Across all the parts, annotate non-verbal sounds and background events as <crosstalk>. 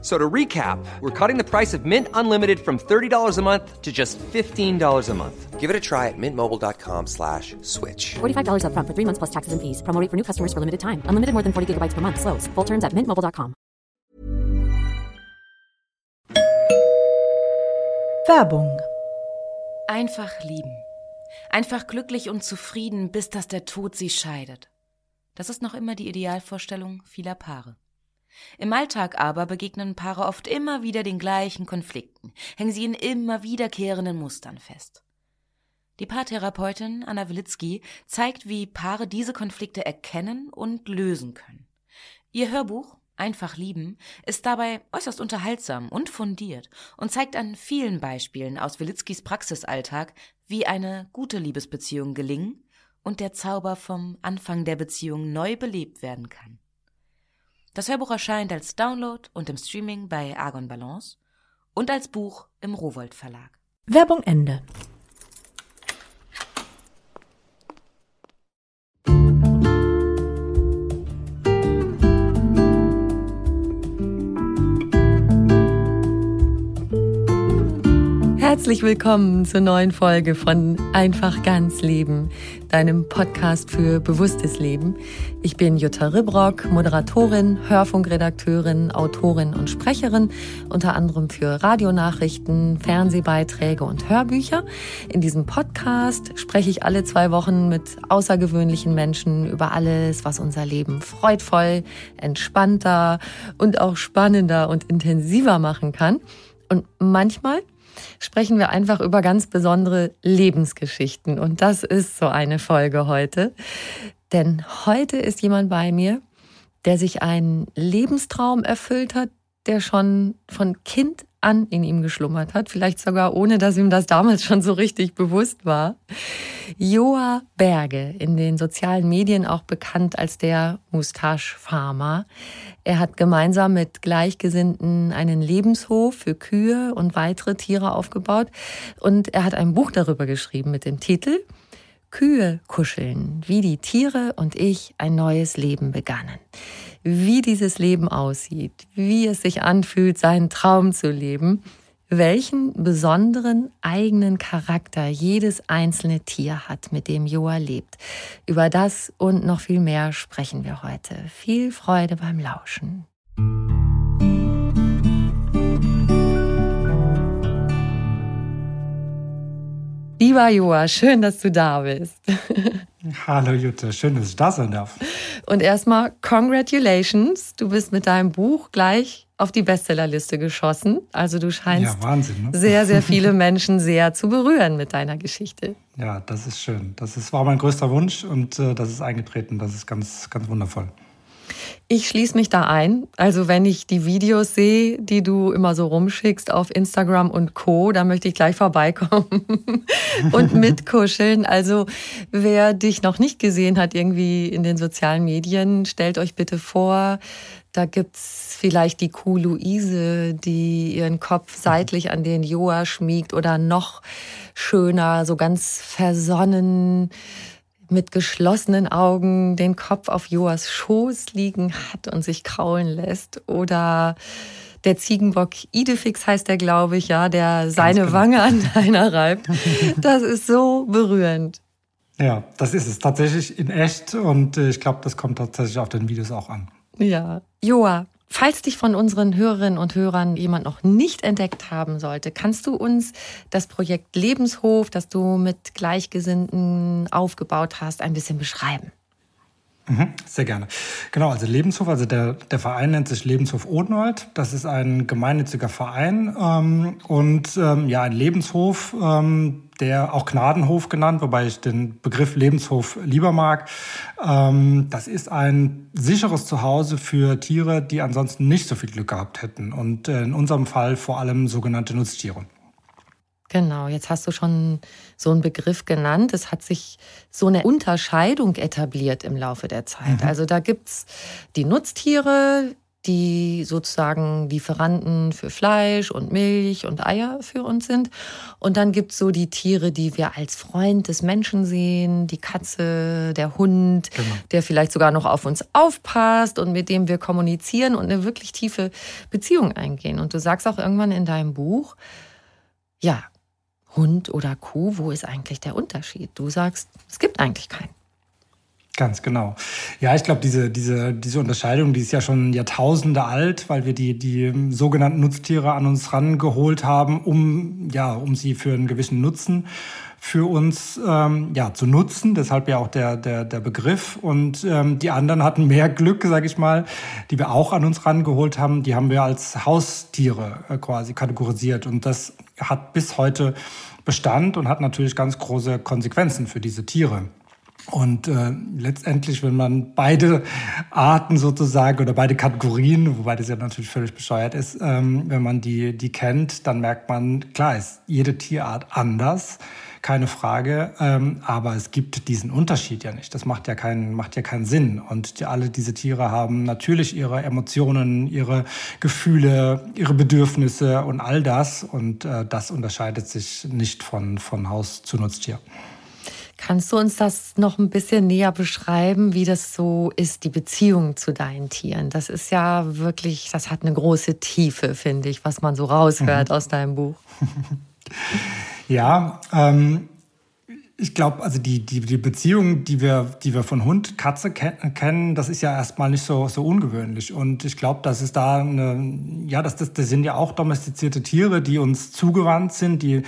So to recap, we're cutting the price of Mint Unlimited from $30 a month to just $15 a month. Give it a try at mintmobile.com slash switch. $45 up front for three months plus taxes and fees. Promo rate for new customers for limited time. Unlimited more than 40 gigabytes per month. Slows. Full terms at mintmobile.com. Werbung. Einfach lieben. Einfach glücklich und zufrieden, bis dass der Tod sie scheidet. Das ist noch immer die Idealvorstellung vieler Paare. Im Alltag aber begegnen Paare oft immer wieder den gleichen Konflikten, hängen sie in immer wiederkehrenden Mustern fest. Die Paartherapeutin Anna Wilitzki zeigt, wie Paare diese Konflikte erkennen und lösen können. Ihr Hörbuch Einfach lieben ist dabei äußerst unterhaltsam und fundiert und zeigt an vielen Beispielen aus Wilitzkis Praxisalltag, wie eine gute Liebesbeziehung gelingen und der Zauber vom Anfang der Beziehung neu belebt werden kann. Das Hörbuch erscheint als Download und im Streaming bei Argon Balance und als Buch im Rowold Verlag. Werbung Ende. Herzlich willkommen zur neuen Folge von Einfach ganz Leben, deinem Podcast für bewusstes Leben. Ich bin Jutta Ribrock, Moderatorin, Hörfunkredakteurin, Autorin und Sprecherin, unter anderem für Radionachrichten, Fernsehbeiträge und Hörbücher. In diesem Podcast spreche ich alle zwei Wochen mit außergewöhnlichen Menschen über alles, was unser Leben freudvoll, entspannter und auch spannender und intensiver machen kann. Und manchmal sprechen wir einfach über ganz besondere Lebensgeschichten. Und das ist so eine Folge heute. Denn heute ist jemand bei mir, der sich einen Lebenstraum erfüllt hat, der schon von Kind an in ihm geschlummert hat, vielleicht sogar ohne, dass ihm das damals schon so richtig bewusst war. Joa Berge, in den sozialen Medien auch bekannt als der Mustache Farmer. Er hat gemeinsam mit Gleichgesinnten einen Lebenshof für Kühe und weitere Tiere aufgebaut und er hat ein Buch darüber geschrieben mit dem Titel Kühe kuscheln, wie die Tiere und ich ein neues Leben begannen wie dieses Leben aussieht, wie es sich anfühlt, seinen Traum zu leben, welchen besonderen eigenen Charakter jedes einzelne Tier hat, mit dem Joa lebt. Über das und noch viel mehr sprechen wir heute. Viel Freude beim Lauschen. Lieber Joa, schön, dass du da bist. <laughs> Hallo Jutta, schön, dass ich da sein darf. Und erstmal congratulations, du bist mit deinem Buch gleich auf die Bestsellerliste geschossen. Also du scheinst ja, Wahnsinn, ne? sehr, sehr viele <laughs> Menschen sehr zu berühren mit deiner Geschichte. Ja, das ist schön. Das ist, war mein größter Wunsch und äh, das ist eingetreten. Das ist ganz, ganz wundervoll. Ich schließe mich da ein. Also wenn ich die Videos sehe, die du immer so rumschickst auf Instagram und Co., da möchte ich gleich vorbeikommen <laughs> und <laughs> mitkuscheln. Also wer dich noch nicht gesehen hat irgendwie in den sozialen Medien, stellt euch bitte vor, da gibt's vielleicht die Kuh Luise, die ihren Kopf seitlich an den Joa schmiegt oder noch schöner, so ganz versonnen mit geschlossenen Augen den Kopf auf Joas Schoß liegen hat und sich kraulen lässt. Oder der Ziegenbock Idefix heißt der, glaube ich, ja, der seine genau. Wange an deiner reibt. Das ist so berührend. Ja, das ist es tatsächlich in echt und äh, ich glaube, das kommt tatsächlich auf den Videos auch an. Ja. Joa, Falls dich von unseren Hörerinnen und Hörern jemand noch nicht entdeckt haben sollte, kannst du uns das Projekt Lebenshof, das du mit Gleichgesinnten aufgebaut hast, ein bisschen beschreiben? Mhm, sehr gerne. Genau, also Lebenshof, also der, der Verein nennt sich Lebenshof Odenwald. Das ist ein gemeinnütziger Verein ähm, und ähm, ja, ein Lebenshof, ähm, der auch Gnadenhof genannt, wobei ich den Begriff Lebenshof lieber mag. Ähm, das ist ein sicheres Zuhause für Tiere, die ansonsten nicht so viel Glück gehabt hätten und äh, in unserem Fall vor allem sogenannte Nutztiere. Genau, jetzt hast du schon so einen Begriff genannt. Es hat sich so eine Unterscheidung etabliert im Laufe der Zeit. Mhm. Also da gibt's die Nutztiere, die sozusagen Lieferanten für Fleisch und Milch und Eier für uns sind. Und dann gibt's so die Tiere, die wir als Freund des Menschen sehen, die Katze, der Hund, genau. der vielleicht sogar noch auf uns aufpasst und mit dem wir kommunizieren und eine wirklich tiefe Beziehung eingehen. Und du sagst auch irgendwann in deinem Buch, ja, Hund oder Kuh, wo ist eigentlich der Unterschied? Du sagst, es gibt eigentlich keinen. Ganz genau. Ja, ich glaube, diese, diese, diese Unterscheidung, die ist ja schon Jahrtausende alt, weil wir die, die sogenannten Nutztiere an uns rangeholt haben, um, ja, um sie für einen gewissen Nutzen für uns ähm, ja, zu nutzen. Deshalb ja auch der, der, der Begriff. Und ähm, die anderen hatten mehr Glück, sage ich mal, die wir auch an uns rangeholt haben. Die haben wir als Haustiere äh, quasi kategorisiert. Und das hat bis heute Bestand und hat natürlich ganz große Konsequenzen für diese Tiere. Und äh, letztendlich, wenn man beide Arten sozusagen oder beide Kategorien, wobei das ja natürlich völlig bescheuert ist, ähm, wenn man die, die kennt, dann merkt man, klar ist jede Tierart anders, keine Frage, ähm, aber es gibt diesen Unterschied ja nicht. Das macht ja keinen, macht ja keinen Sinn. Und die, alle diese Tiere haben natürlich ihre Emotionen, ihre Gefühle, ihre Bedürfnisse und all das. Und äh, das unterscheidet sich nicht von, von Haus zu Nutztier. Kannst du uns das noch ein bisschen näher beschreiben, wie das so ist, die Beziehung zu deinen Tieren? Das ist ja wirklich, das hat eine große Tiefe, finde ich, was man so raushört mhm. aus deinem Buch. <laughs> ja, ähm, ich glaube, also die, die, die Beziehung, die wir, die wir von Hund, Katze kennen, das ist ja erstmal nicht so, so ungewöhnlich. Und ich glaube, dass es da eine, ja, das, das, das sind ja auch domestizierte Tiere, die uns zugewandt sind, die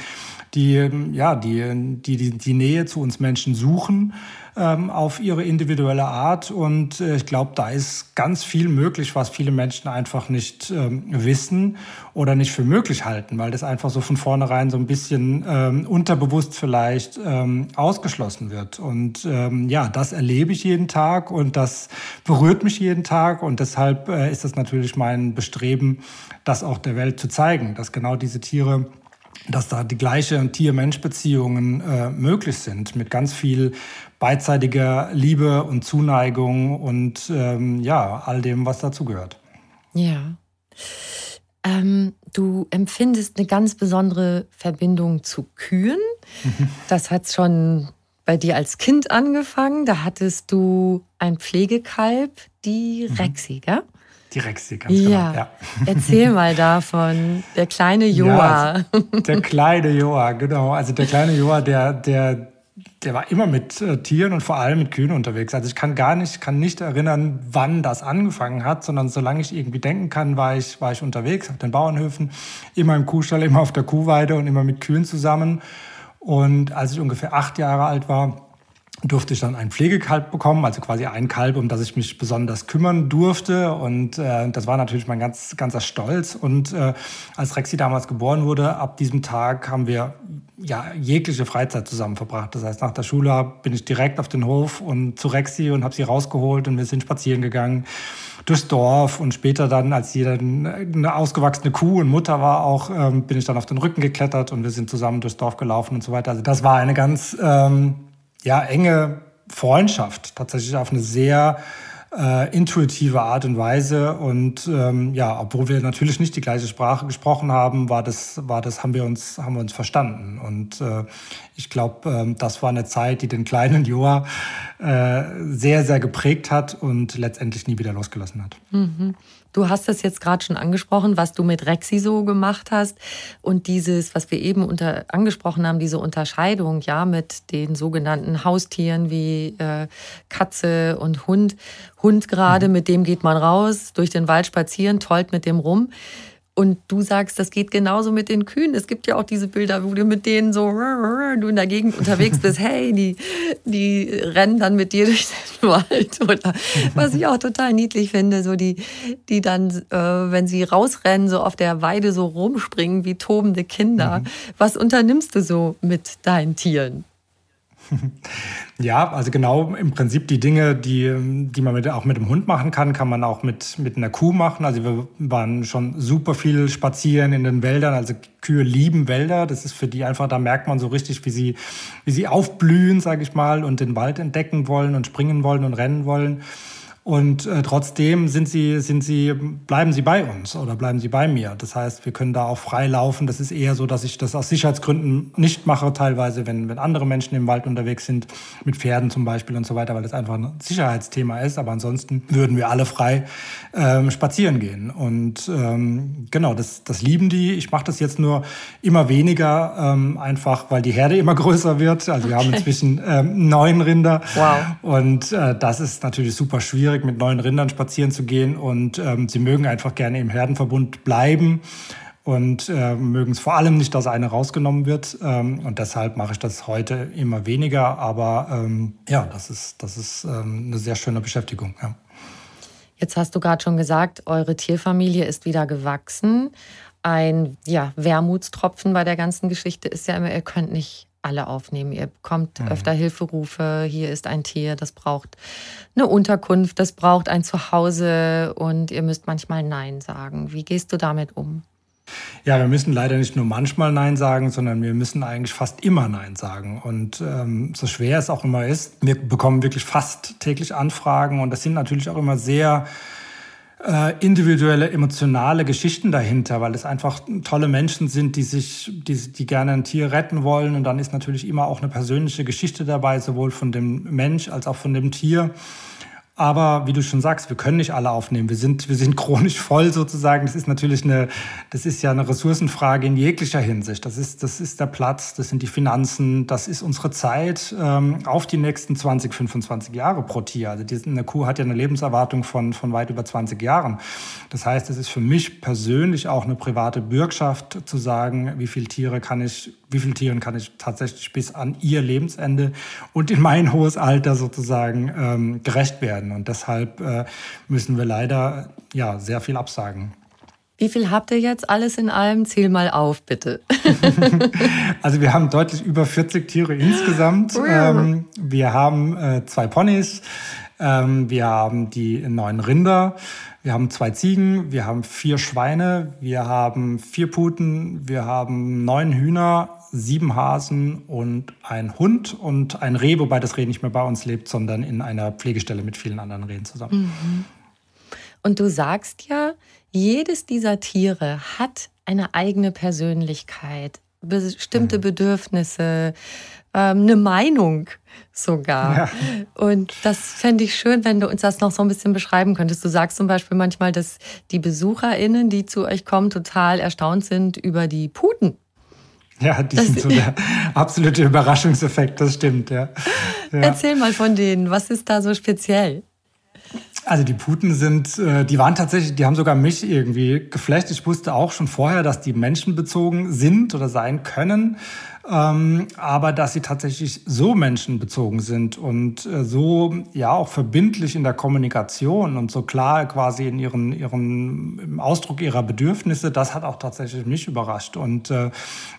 die, ja, die, die, die, die Nähe zu uns Menschen suchen ähm, auf ihre individuelle Art. Und äh, ich glaube, da ist ganz viel möglich, was viele Menschen einfach nicht ähm, wissen oder nicht für möglich halten, weil das einfach so von vornherein so ein bisschen ähm, unterbewusst vielleicht ähm, ausgeschlossen wird. Und ähm, ja, das erlebe ich jeden Tag und das berührt mich jeden Tag. Und deshalb äh, ist es natürlich mein Bestreben, das auch der Welt zu zeigen, dass genau diese Tiere dass da die gleiche Tier-Mensch-Beziehungen äh, möglich sind mit ganz viel beidseitiger Liebe und Zuneigung und ähm, ja, all dem, was dazugehört. Ja. Ähm, du empfindest eine ganz besondere Verbindung zu Kühen. Mhm. Das hat schon bei dir als Kind angefangen. Da hattest du ein Pflegekalb, die mhm. Rexi, gell? Die Rexi, ganz genau, ja. genau. Ja. Erzähl mal davon, der kleine Joa. Ja, der kleine Joa, genau. Also der kleine Joa, der, der, der war immer mit äh, Tieren und vor allem mit Kühen unterwegs. Also ich kann gar nicht, kann nicht erinnern, wann das angefangen hat, sondern solange ich irgendwie denken kann, war ich, war ich unterwegs auf den Bauernhöfen, immer im Kuhstall, <laughs> immer auf der Kuhweide und immer mit Kühen zusammen. Und als ich ungefähr acht Jahre alt war, durfte ich dann ein Pflegekalb bekommen, also quasi ein Kalb, um das ich mich besonders kümmern durfte. Und äh, das war natürlich mein ganz, ganzer Stolz. Und äh, als Rexi damals geboren wurde, ab diesem Tag haben wir ja jegliche Freizeit zusammen verbracht. Das heißt, nach der Schule bin ich direkt auf den Hof und zu Rexi und habe sie rausgeholt und wir sind spazieren gegangen durchs Dorf und später dann, als jeder eine ausgewachsene Kuh und Mutter war auch, ähm, bin ich dann auf den Rücken geklettert und wir sind zusammen durchs Dorf gelaufen und so weiter. Also das war eine ganz ähm, ja, enge Freundschaft, tatsächlich auf eine sehr äh, intuitive Art und Weise. Und ähm, ja, obwohl wir natürlich nicht die gleiche Sprache gesprochen haben, war das, war das, haben wir uns, haben wir uns verstanden. Und äh, ich glaube, äh, das war eine Zeit, die den kleinen Joa äh, sehr, sehr geprägt hat und letztendlich nie wieder losgelassen hat. Mhm. Du hast das jetzt gerade schon angesprochen, was du mit Rexi so gemacht hast und dieses, was wir eben unter, angesprochen haben, diese Unterscheidung ja mit den sogenannten Haustieren wie äh, Katze und Hund. Hund gerade, mhm. mit dem geht man raus, durch den Wald spazieren, tollt mit dem rum. Und du sagst, das geht genauso mit den Kühen. Es gibt ja auch diese Bilder, wo du mit denen so du in der Gegend unterwegs bist. <laughs> Hey, die, die rennen dann mit dir durch den <laughs> Wald. Oder was ich auch total niedlich finde, so die, die dann, äh, wenn sie rausrennen, so auf der Weide so rumspringen wie tobende Kinder. Mhm. Was unternimmst du so mit deinen Tieren? <laughs> Ja, also genau im Prinzip die Dinge, die, die man mit, auch mit dem Hund machen kann, kann man auch mit, mit einer Kuh machen. Also wir waren schon super viel spazieren in den Wäldern. Also Kühe lieben Wälder. Das ist für die einfach, da merkt man so richtig, wie sie, wie sie aufblühen, sage ich mal, und den Wald entdecken wollen und springen wollen und rennen wollen. Und äh, trotzdem sind sie, sind sie, bleiben sie bei uns oder bleiben sie bei mir. Das heißt, wir können da auch frei laufen. Das ist eher so, dass ich das aus Sicherheitsgründen nicht mache, teilweise, wenn, wenn andere Menschen im Wald unterwegs sind, mit Pferden zum Beispiel und so weiter, weil das einfach ein Sicherheitsthema ist. Aber ansonsten würden wir alle frei ähm, spazieren gehen. Und ähm, genau, das, das lieben die. Ich mache das jetzt nur immer weniger, ähm, einfach weil die Herde immer <laughs> größer wird. Also wir haben inzwischen ähm, neun Rinder. Wow. Und äh, das ist natürlich super schwierig schwierig, mit neuen Rindern spazieren zu gehen und ähm, sie mögen einfach gerne im Herdenverbund bleiben und äh, mögen es vor allem nicht, dass eine rausgenommen wird. Ähm, und deshalb mache ich das heute immer weniger. Aber ähm, ja, das ist, das ist ähm, eine sehr schöne Beschäftigung. Ja. Jetzt hast du gerade schon gesagt, eure Tierfamilie ist wieder gewachsen. Ein ja, Wermutstropfen bei der ganzen Geschichte ist ja immer, ihr könnt nicht alle aufnehmen. Ihr bekommt mhm. öfter Hilferufe, hier ist ein Tier, das braucht eine Unterkunft, das braucht ein Zuhause und ihr müsst manchmal Nein sagen. Wie gehst du damit um? Ja, wir müssen leider nicht nur manchmal Nein sagen, sondern wir müssen eigentlich fast immer Nein sagen. Und ähm, so schwer es auch immer ist, wir bekommen wirklich fast täglich Anfragen und das sind natürlich auch immer sehr äh, individuelle, emotionale Geschichten dahinter, weil es einfach tolle Menschen sind, die sich, die, die gerne ein Tier retten wollen. Und dann ist natürlich immer auch eine persönliche Geschichte dabei, sowohl von dem Mensch als auch von dem Tier. Aber wie du schon sagst, wir können nicht alle aufnehmen. Wir sind, wir sind <laughs> chronisch voll sozusagen. Das ist natürlich eine, das ist ja eine Ressourcenfrage in jeglicher Hinsicht. Das ist, das ist der Platz, das sind die Finanzen, das ist unsere Zeit ähm, auf die nächsten 20, 25 Jahre pro Tier. Also die, eine Kuh hat ja eine Lebenserwartung von, von weit über 20 Jahren. Das heißt, es ist für mich persönlich auch eine private Bürgschaft zu sagen, wie viele Tiere kann ich, wie viele Tieren kann ich tatsächlich bis an ihr Lebensende und in mein hohes Alter sozusagen ähm, gerecht werden. Und deshalb äh, müssen wir leider ja sehr viel absagen. Wie viel habt ihr jetzt alles in allem? Zähl mal auf, bitte. <laughs> also wir haben deutlich über 40 Tiere insgesamt. Ähm, wir haben äh, zwei Ponys, ähm, wir haben die neun Rinder, wir haben zwei Ziegen, wir haben vier Schweine, wir haben vier Puten, wir haben neun Hühner, sieben Hasen und ein Hund und ein Reh, wobei das Reh nicht mehr bei uns lebt, sondern in einer Pflegestelle mit vielen anderen Rehen zusammen. Mhm. Und du sagst ja, jedes dieser Tiere hat eine eigene Persönlichkeit, bestimmte mhm. Bedürfnisse, ähm, eine Meinung sogar. Ja. Und das fände ich schön, wenn du uns das noch so ein bisschen beschreiben könntest. Du sagst zum Beispiel manchmal, dass die BesucherInnen, die zu euch kommen, total erstaunt sind über die Puten. <laughs> Ja, die das sind so der absolute Überraschungseffekt, das stimmt, ja. ja. Erzähl mal von denen, was ist da so speziell? Also die Puten sind, äh, die waren tatsächlich, die haben sogar mich irgendwie geflecht. Ich wusste auch schon vorher, dass die menschenbezogen sind oder sein können ähm, aber dass sie tatsächlich so menschenbezogen sind und äh, so ja auch verbindlich in der Kommunikation und so klar quasi in ihren, ihren im Ausdruck ihrer Bedürfnisse, das hat auch tatsächlich mich überrascht. Und äh,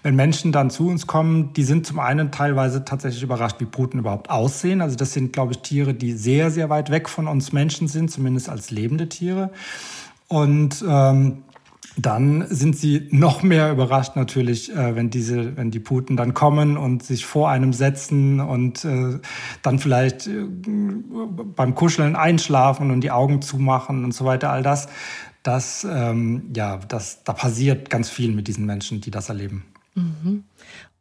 wenn Menschen dann zu uns kommen, die sind zum einen teilweise tatsächlich überrascht, wie Puten überhaupt aussehen. Also das sind, glaube ich, Tiere, die sehr, sehr weit weg von uns Menschen sind, zumindest als lebende Tiere. Und ähm, dann sind sie noch mehr überrascht natürlich, äh, wenn diese, wenn die Puten dann kommen und sich vor einem setzen und äh, dann vielleicht äh, beim Kuscheln einschlafen und die Augen zumachen und so weiter. All das, das, ähm, ja, das, da passiert ganz viel mit diesen Menschen, die das erleben. Mhm.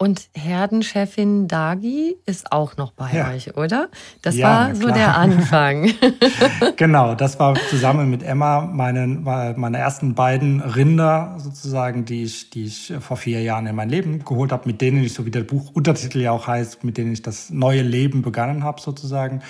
Und Herdenchefin Dagi ist auch noch bei ja. euch, oder? Das ja, war so der <laughs> Anfang. <laughs> genau, das war zusammen mit Emma meine, meine ersten beiden Rinder sozusagen, die ich, die ich vor vier Jahren in mein Leben geholt habe, mit denen ich, so wie der Buchuntertitel ja auch heißt, mit denen ich das neue Leben begonnen habe sozusagen.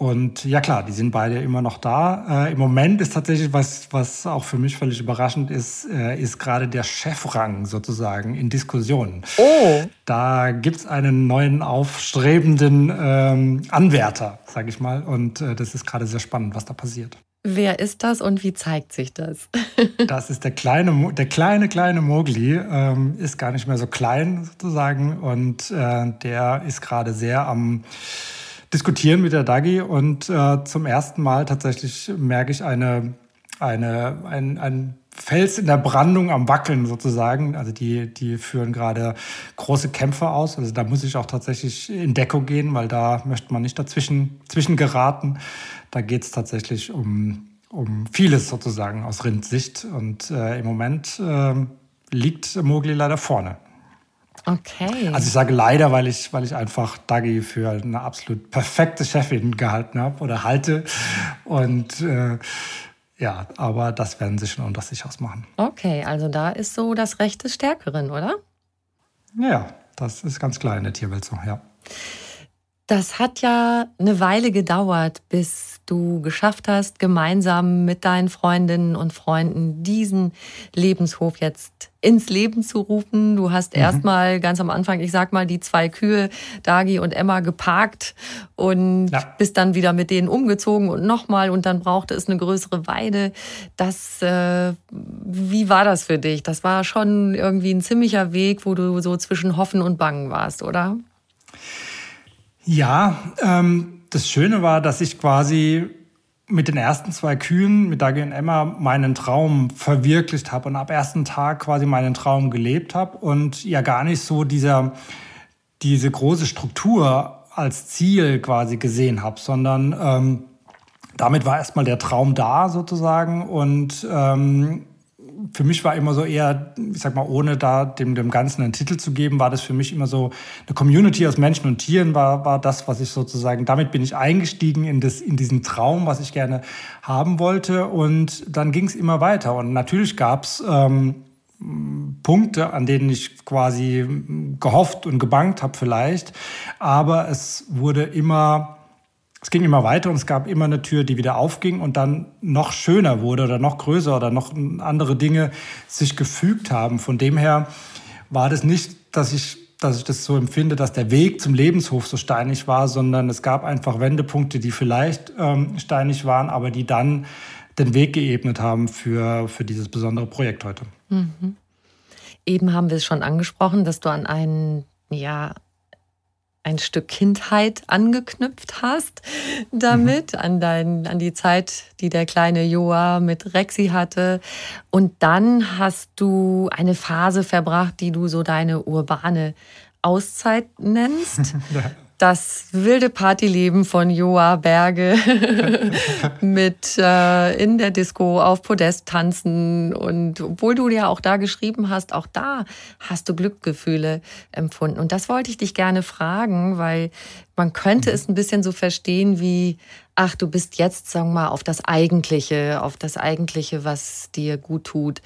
Und ja klar, die sind beide immer noch da. Äh, Im Moment ist tatsächlich, was, was auch für mich völlig überraschend ist, äh, ist gerade der Chefrang sozusagen in Diskussionen. Oh. Da gibt's einen neuen aufstrebenden ähm, Anwärter, sage ich mal. Und äh, das ist gerade sehr spannend, was da passiert. Wer ist das und wie zeigt sich das? <laughs> das ist der kleine, der kleine, kleine Mogli, ähm, ist gar nicht mehr so klein sozusagen. Und äh, der ist gerade sehr am diskutieren mit der Dagi und äh, zum ersten Mal tatsächlich merke ich eine, eine, ein, ein Fels in der Brandung am Wackeln sozusagen. Also die, die führen gerade große Kämpfe aus. Also da muss ich auch tatsächlich in Deckung gehen, weil da möchte man nicht dazwischen zwischen geraten. Da geht es tatsächlich um, um vieles sozusagen aus Rindsicht. Und äh, im Moment äh, liegt Mogli leider vorne. Okay. Also ich sage leider, weil ich, weil ich einfach Dagi für eine absolut perfekte Chefin gehalten habe oder halte. Und äh, ja, aber das werden sie schon unter sich ausmachen. Okay, also da ist so das Recht des Stärkeren, oder? Ja, das ist ganz klar in der Tierwelt so, ja. Das hat ja eine Weile gedauert, bis du geschafft hast, gemeinsam mit deinen Freundinnen und Freunden diesen Lebenshof jetzt ins Leben zu rufen. Du hast mhm. erstmal ganz am Anfang, ich sag mal, die zwei Kühe, Dagi und Emma, geparkt und ja. bist dann wieder mit denen umgezogen und nochmal und dann brauchte es eine größere Weide. Das, äh, wie war das für dich? Das war schon irgendwie ein ziemlicher Weg, wo du so zwischen Hoffen und Bangen warst, oder? Ja, ähm, das Schöne war, dass ich quasi mit den ersten zwei Kühen, mit Dagi und Emma, meinen Traum verwirklicht habe und ab ersten Tag quasi meinen Traum gelebt habe und ja gar nicht so dieser, diese große Struktur als Ziel quasi gesehen habe, sondern ähm, damit war erstmal der Traum da sozusagen und ähm, für mich war immer so eher, ich sag mal, ohne da dem, dem Ganzen einen Titel zu geben, war das für mich immer so eine Community aus Menschen und Tieren war, war das, was ich sozusagen, damit bin ich eingestiegen in, das, in diesen Traum, was ich gerne haben wollte. Und dann ging es immer weiter. Und natürlich gab es ähm, Punkte, an denen ich quasi gehofft und gebankt habe vielleicht. Aber es wurde immer es ging immer weiter und es gab immer eine Tür, die wieder aufging und dann noch schöner wurde oder noch größer oder noch andere Dinge sich gefügt haben. Von dem her war das nicht, dass ich, dass ich das so empfinde, dass der Weg zum Lebenshof so steinig war, sondern es gab einfach Wendepunkte, die vielleicht ähm, steinig waren, aber die dann den Weg geebnet haben für, für dieses besondere Projekt heute. Mhm. Eben haben wir es schon angesprochen, dass du an einen ja, ein Stück Kindheit angeknüpft hast damit, mhm. an, dein, an die Zeit, die der kleine Joa mit Rexi hatte. Und dann hast du eine Phase verbracht, die du so deine urbane Auszeit nennst. <laughs> ja das wilde Partyleben von Joa Berge <laughs> mit äh, in der Disco auf Podest tanzen. Und obwohl du ja auch da geschrieben hast, auch da hast du Glückgefühle empfunden. Und das wollte ich dich gerne fragen, weil man könnte mhm. es ein bisschen so verstehen wie, ach, du bist jetzt, sagen wir mal, auf das Eigentliche, auf das Eigentliche, was dir gut tut,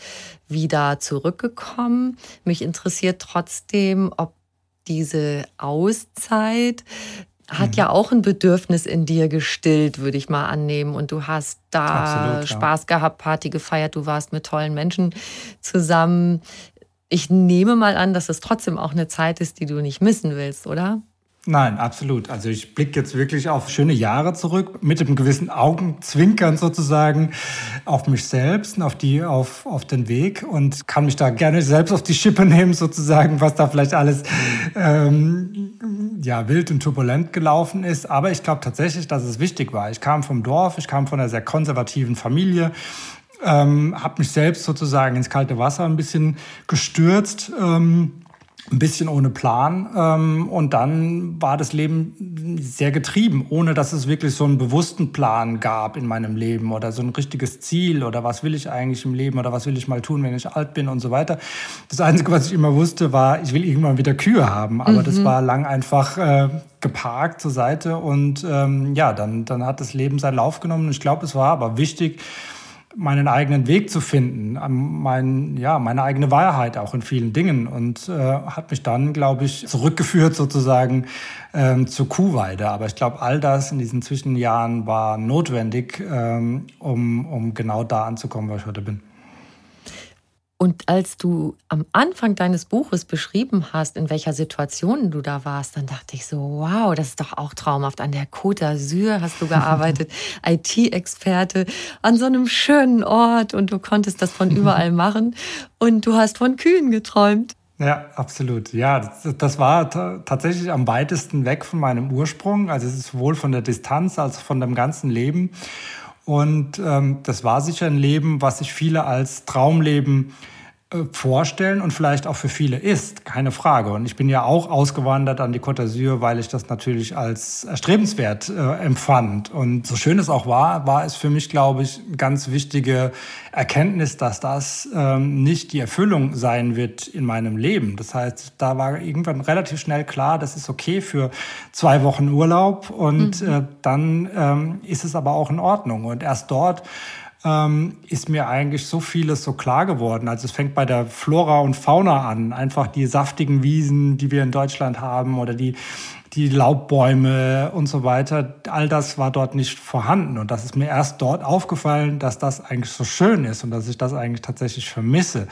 wieder zurückgekommen. Mich interessiert trotzdem, ob diese Auszeit hat mhm. ja auch ein Bedürfnis in dir gestillt, würde ich mal annehmen. Und du hast da Absolut, Spaß ja. gehabt, Party gefeiert, du warst mit tollen Menschen zusammen. Ich nehme mal an, dass es trotzdem auch eine Zeit ist, die du nicht missen willst, oder? Nein, absolut. Also ich blicke jetzt wirklich auf schöne Jahre zurück, mit einem gewissen Augenzwinkern sozusagen auf mich selbst und auf, die, auf, auf den Weg und kann mich da gerne selbst auf die Schippe nehmen sozusagen, was da vielleicht alles ähm, ja, wild und turbulent gelaufen ist. Aber ich glaube tatsächlich, dass es wichtig war. Ich kam vom Dorf, ich kam von einer sehr konservativen Familie, ähm, habe mich selbst sozusagen ins kalte Wasser ein bisschen gestürzt. Ähm, ein bisschen ohne Plan. Ähm, und dann war das Leben sehr getrieben, ohne dass es wirklich so einen bewussten Plan gab in meinem Leben oder so ein richtiges Ziel oder was will ich eigentlich im Leben oder was will ich mal tun, wenn ich alt bin und so weiter. Das Einzige, was ich immer wusste, war, ich will irgendwann wieder Kühe haben. Aber mhm. das war lang einfach äh, geparkt zur Seite und ähm, ja, dann, dann hat das Leben seinen Lauf genommen. Ich glaube, es war aber wichtig, meinen eigenen Weg zu finden, mein, ja, meine eigene Wahrheit auch in vielen Dingen und äh, hat mich dann, glaube ich, zurückgeführt sozusagen ähm, zur Kuhweide. Aber ich glaube, all das in diesen Zwischenjahren war notwendig, ähm, um, um genau da anzukommen, wo ich heute bin. Und als du am Anfang deines Buches beschrieben hast, in welcher Situation du da warst, dann dachte ich so, wow, das ist doch auch traumhaft. An der Côte d'Azur hast du gearbeitet, <laughs> IT-Experte, an so einem schönen Ort und du konntest das von überall <laughs> machen und du hast von Kühen geträumt. Ja, absolut. Ja, das, das war tatsächlich am weitesten weg von meinem Ursprung. Also es ist sowohl von der Distanz als auch von dem ganzen Leben. Und ähm, das war sicher ein Leben, was sich viele als Traumleben vorstellen und vielleicht auch für viele ist, keine Frage. Und ich bin ja auch ausgewandert an die Côte d'Azur, weil ich das natürlich als erstrebenswert äh, empfand. Und so schön es auch war, war es für mich, glaube ich, eine ganz wichtige Erkenntnis, dass das ähm, nicht die Erfüllung sein wird in meinem Leben. Das heißt, da war irgendwann relativ schnell klar, das ist okay für zwei Wochen Urlaub und mhm. äh, dann ähm, ist es aber auch in Ordnung. Und erst dort ähm, ist mir eigentlich so vieles so klar geworden. Also es fängt bei der Flora und Fauna an. Einfach die saftigen Wiesen, die wir in Deutschland haben oder die, die Laubbäume und so weiter. All das war dort nicht vorhanden. Und das ist mir erst dort aufgefallen, dass das eigentlich so schön ist und dass ich das eigentlich tatsächlich vermisse.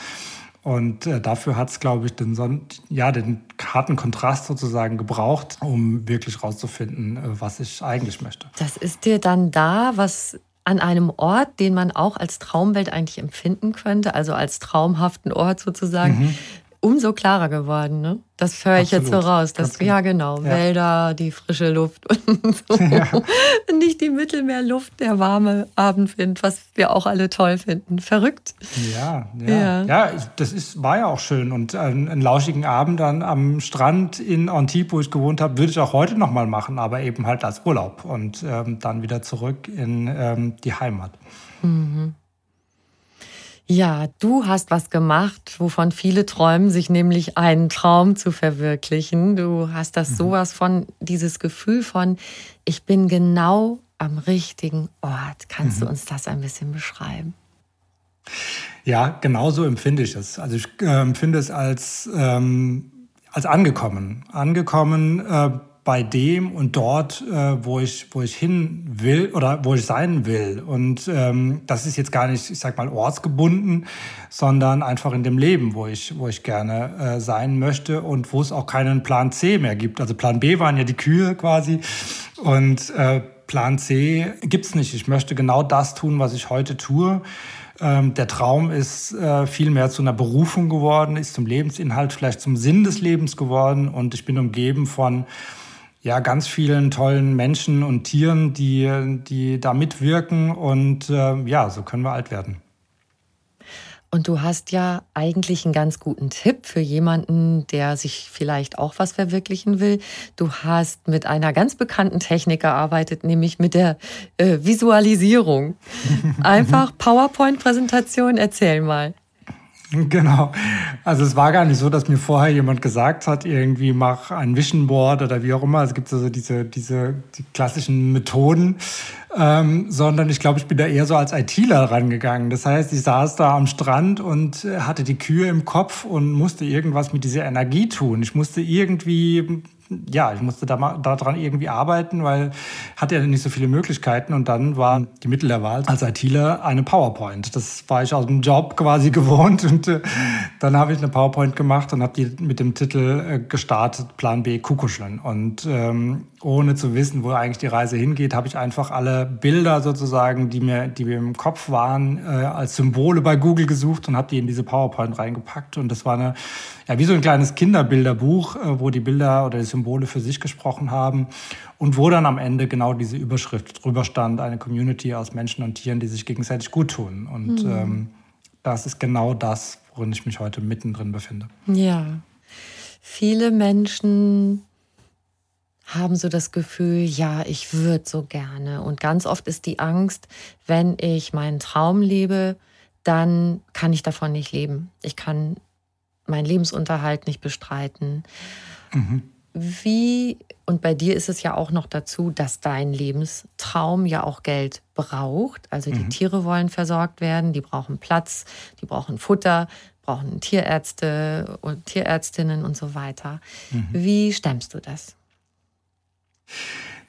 Und äh, dafür hat es, glaube ich, den, ja, den harten Kontrast sozusagen gebraucht, um wirklich rauszufinden, äh, was ich eigentlich möchte. Das ist dir dann da, was an einem Ort, den man auch als Traumwelt eigentlich empfinden könnte, also als traumhaften Ort sozusagen, mhm umso klarer geworden. Ne? Das höre ich jetzt so raus. Das, ja, genau. Ja. Wälder, die frische Luft und so. <laughs> Ja. Nicht die Mittelmeerluft, der warme Abendwind, was wir auch alle toll finden. Verrückt. Ja, ja. Ja, ja das ist, war ja auch schön. Und einen, einen lauschigen Abend dann am Strand in Antibes, wo ich gewohnt habe, würde ich auch heute nochmal machen, aber eben halt als Urlaub und ähm, dann wieder zurück in ähm, die Heimat. Mhm. Ja, du hast was gemacht, wovon viele träumen, sich nämlich einen Traum zu verwirklichen. Du hast das mhm. sowas von, dieses Gefühl von, ich bin genau am richtigen Ort. Kannst mhm. du uns das ein bisschen beschreiben? Ja, genau so empfinde ich es. Also ich äh, empfinde es als, ähm, als angekommen. Angekommen äh, bei dem und dort, äh, wo ich wo ich hin will oder wo ich sein will. Und ähm, das ist jetzt gar nicht, ich sag mal, ortsgebunden, sondern einfach in dem Leben, wo ich wo ich gerne äh, sein möchte und wo es auch keinen Plan C mehr gibt. Also Plan B waren ja die Kühe quasi und äh, Plan C gibt's nicht. Ich möchte genau das tun, was ich heute tue. Ähm, der Traum ist äh, viel mehr zu einer Berufung geworden, ist zum Lebensinhalt, vielleicht zum Sinn des Lebens geworden. Und ich bin umgeben von ja, ganz vielen tollen Menschen und Tieren, die, die da mitwirken. Und äh, ja, so können wir alt werden. Und du hast ja eigentlich einen ganz guten Tipp für jemanden, der sich vielleicht auch was verwirklichen will. Du hast mit einer ganz bekannten Technik gearbeitet, nämlich mit der äh, Visualisierung. <laughs> Einfach PowerPoint-Präsentation, erzähl mal. <laughs> Genau. Also es war gar nicht so, dass mir vorher jemand gesagt hat, irgendwie mach ein Vision Board oder wie auch immer. Es gibt also diese, diese die klassischen Methoden, ähm, sondern ich glaube, ich bin da eher so als ITler rangegangen. Das heißt, ich saß da am Strand und äh, hatte die Kühe im Kopf und musste irgendwas mit dieser Energie tun. Ich musste irgendwie ja, ich musste da mal daran irgendwie arbeiten, weil hatte ja nicht so viele Möglichkeiten. Und dann war die Mittel der Wahl als ITler eine PowerPoint. Das war ich aus dem Job quasi <laughs> gewohnt. Und äh, dann habe ich eine PowerPoint gemacht und habe die mit dem Titel äh, gestartet, Plan B, Kuckuscheln. Und ähm, ohne zu wissen, wo eigentlich die Reise hingeht, habe ich einfach alle Bilder sozusagen, die mir, die mir im Kopf waren, äh, als Symbole bei Google gesucht und habe die in diese PowerPoint reingepackt. Und das war eine, ja, wie so ein kleines Kinderbilderbuch, äh, wo die Bilder oder die Symbole für sich gesprochen haben und wo dann am Ende genau diese Überschrift drüber stand, eine Community aus Menschen und Tieren, die sich gegenseitig gut tun. Und mhm. ähm, das ist genau das, worin ich mich heute mittendrin befinde. Ja. Viele Menschen haben so das Gefühl, ja, ich würde so gerne. Und ganz oft ist die Angst, wenn ich meinen Traum lebe, dann kann ich davon nicht leben. Ich kann meinen Lebensunterhalt nicht bestreiten. Mhm. Wie, und bei dir ist es ja auch noch dazu, dass dein Lebenstraum ja auch Geld braucht. Also die mhm. Tiere wollen versorgt werden, die brauchen Platz, die brauchen Futter, brauchen Tierärzte und Tierärztinnen und so weiter. Mhm. Wie stemmst du das?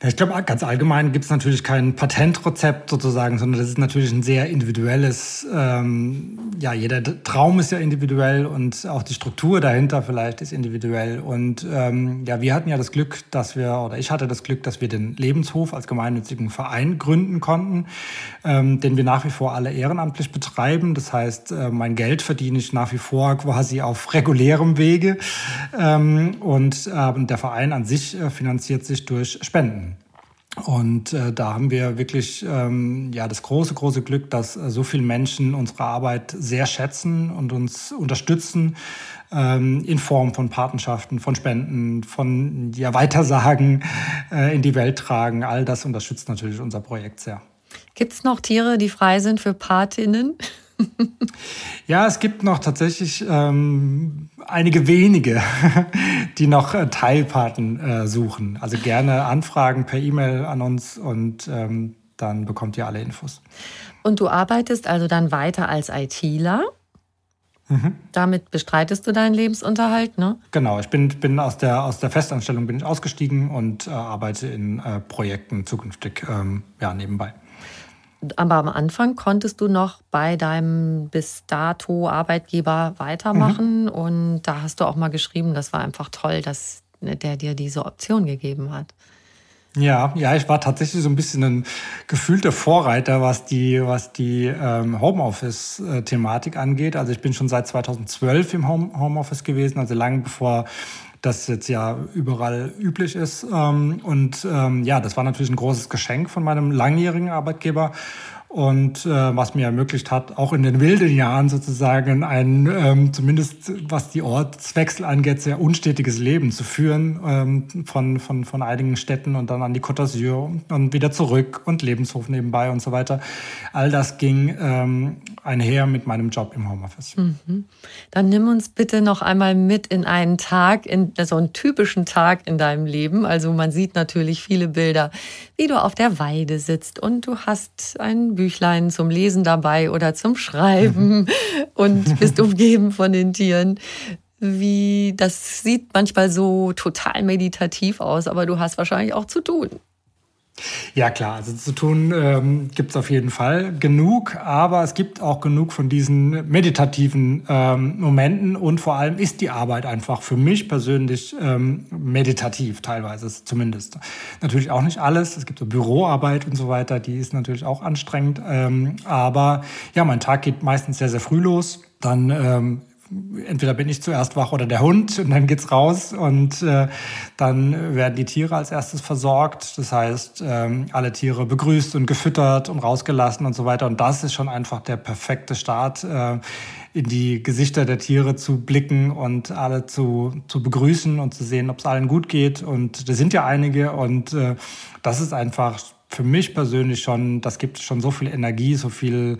Ich glaube, ganz allgemein gibt es natürlich kein Patentrezept sozusagen, sondern das ist natürlich ein sehr individuelles, ähm, ja, jeder Traum ist ja individuell und auch die Struktur dahinter vielleicht ist individuell. Und ähm, ja, wir hatten ja das Glück, dass wir, oder ich hatte das Glück, dass wir den Lebenshof als gemeinnützigen Verein gründen konnten, ähm, den wir nach wie vor alle ehrenamtlich betreiben. Das heißt, äh, mein Geld verdiene ich nach wie vor quasi auf regulärem Wege. Ähm, und äh, der Verein an sich äh, finanziert sich durch Spenden. Und äh, da haben wir wirklich ähm, ja das große, große Glück, dass äh, so viele Menschen unsere Arbeit sehr schätzen und uns unterstützen ähm, in Form von Patenschaften, von Spenden, von ja, Weitersagen äh, in die Welt tragen. All das unterstützt natürlich unser Projekt sehr. Gibt es noch Tiere, die frei sind für Patinnen? Ja, es gibt noch tatsächlich ähm, einige wenige, <laughs> die noch äh, Teilpaten äh, suchen. Also gerne Anfragen per E-Mail an uns und ähm, dann bekommt ihr alle Infos. Und du arbeitest also dann weiter als ITler? Mhm. Damit bestreitest du deinen Lebensunterhalt, ne? Genau, ich bin, bin aus, der, aus der Festanstellung bin ich ausgestiegen und äh, arbeite in äh, Projekten zukünftig ähm, ja, nebenbei. Aber am Anfang konntest du noch bei deinem bis dato Arbeitgeber weitermachen mhm. und da hast du auch mal geschrieben, das war einfach toll, dass der dir diese Option gegeben hat. Ja, ja, ich war tatsächlich so ein bisschen ein gefühlter Vorreiter, was die, was die ähm, Homeoffice-Thematik angeht. Also ich bin schon seit 2012 im Home Homeoffice gewesen, also lange bevor das jetzt ja überall üblich ist. Ähm, und ähm, ja, das war natürlich ein großes Geschenk von meinem langjährigen Arbeitgeber und äh, was mir ermöglicht hat, auch in den wilden Jahren sozusagen ein, ähm, zumindest was die Ortswechsel angeht, sehr unstetiges Leben zu führen, ähm, von, von, von einigen Städten und dann an die Côte d'Azur und wieder zurück und Lebenshof nebenbei und so weiter. All das ging ähm, einher mit meinem Job im Homeoffice. Mhm. Dann nimm uns bitte noch einmal mit in einen Tag, in so einen typischen Tag in deinem Leben. Also man sieht natürlich viele Bilder, wie du auf der Weide sitzt und du hast ein Büchlein zum Lesen dabei oder zum Schreiben <laughs> und bist umgeben von den Tieren. Wie, das sieht manchmal so total meditativ aus, aber du hast wahrscheinlich auch zu tun. Ja klar, also zu tun ähm, gibt es auf jeden Fall genug, aber es gibt auch genug von diesen meditativen ähm, Momenten und vor allem ist die Arbeit einfach für mich persönlich ähm, meditativ, teilweise zumindest. Natürlich auch nicht alles, es gibt so Büroarbeit und so weiter, die ist natürlich auch anstrengend, ähm, aber ja, mein Tag geht meistens sehr, sehr früh los. Dann ähm, entweder bin ich zuerst wach oder der Hund und dann geht's raus und äh, dann werden die Tiere als erstes versorgt. Das heißt, ähm, alle Tiere begrüßt und gefüttert und rausgelassen und so weiter. Und das ist schon einfach der perfekte Start, äh, in die Gesichter der Tiere zu blicken und alle zu, zu begrüßen und zu sehen, ob es allen gut geht. Und das sind ja einige und äh, das ist einfach für mich persönlich schon, das gibt schon so viel Energie, so viel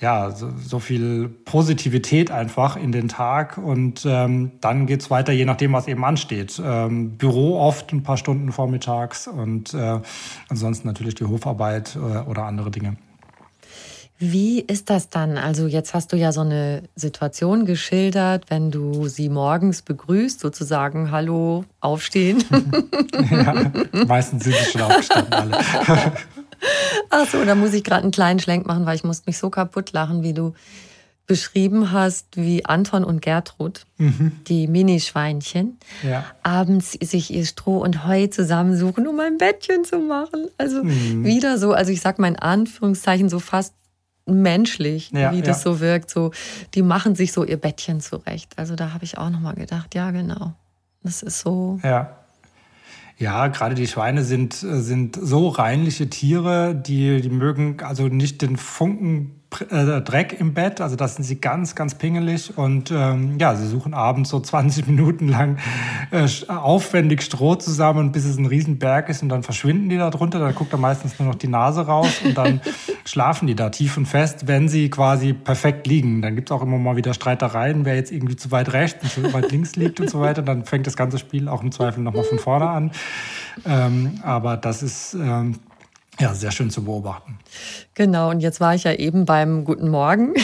ja, so, so viel Positivität einfach in den Tag und ähm, dann geht's weiter, je nachdem, was eben ansteht. Ähm, Büro oft ein paar Stunden vormittags und äh, ansonsten natürlich die Hofarbeit äh, oder andere Dinge. Wie ist das dann? Also jetzt hast du ja so eine Situation geschildert, wenn du sie morgens begrüßt, sozusagen Hallo, aufstehen. <laughs> ja, meistens sind sie schon aufgestanden alle. <laughs> Ach so, da muss ich gerade einen kleinen Schlenk machen, weil ich muss mich so kaputt lachen, wie du beschrieben hast, wie Anton und Gertrud, mhm. die Minischweinchen, ja. abends sich ihr Stroh und Heu zusammensuchen, um ein Bettchen zu machen. Also mhm. wieder so, also ich sag mal in Anführungszeichen so fast menschlich, ja, wie das ja. so wirkt. So, die machen sich so ihr Bettchen zurecht. Also da habe ich auch nochmal gedacht, ja genau, das ist so. Ja. Ja, gerade die Schweine sind, sind so reinliche Tiere, die, die mögen also nicht den Funken äh, Dreck im Bett, also das sind sie ganz, ganz pingelig. Und ähm, ja, sie suchen abends so <laughs> 20 Minuten lang äh, aufwendig Stroh zusammen, bis es ein Riesenberg ist. Und dann verschwinden die da drunter, dann guckt da meistens nur noch die Nase raus. Und dann <laughs> schlafen die da tief und fest, wenn sie quasi perfekt liegen. Dann gibt es auch immer mal wieder Streitereien, wer jetzt irgendwie zu weit rechts und zu weit links liegt und so weiter, dann fängt das ganze Spiel auch im Zweifel nochmal von vorne an. Ähm, aber das ist ähm, ja, sehr schön zu beobachten. Genau, und jetzt war ich ja eben beim Guten Morgen.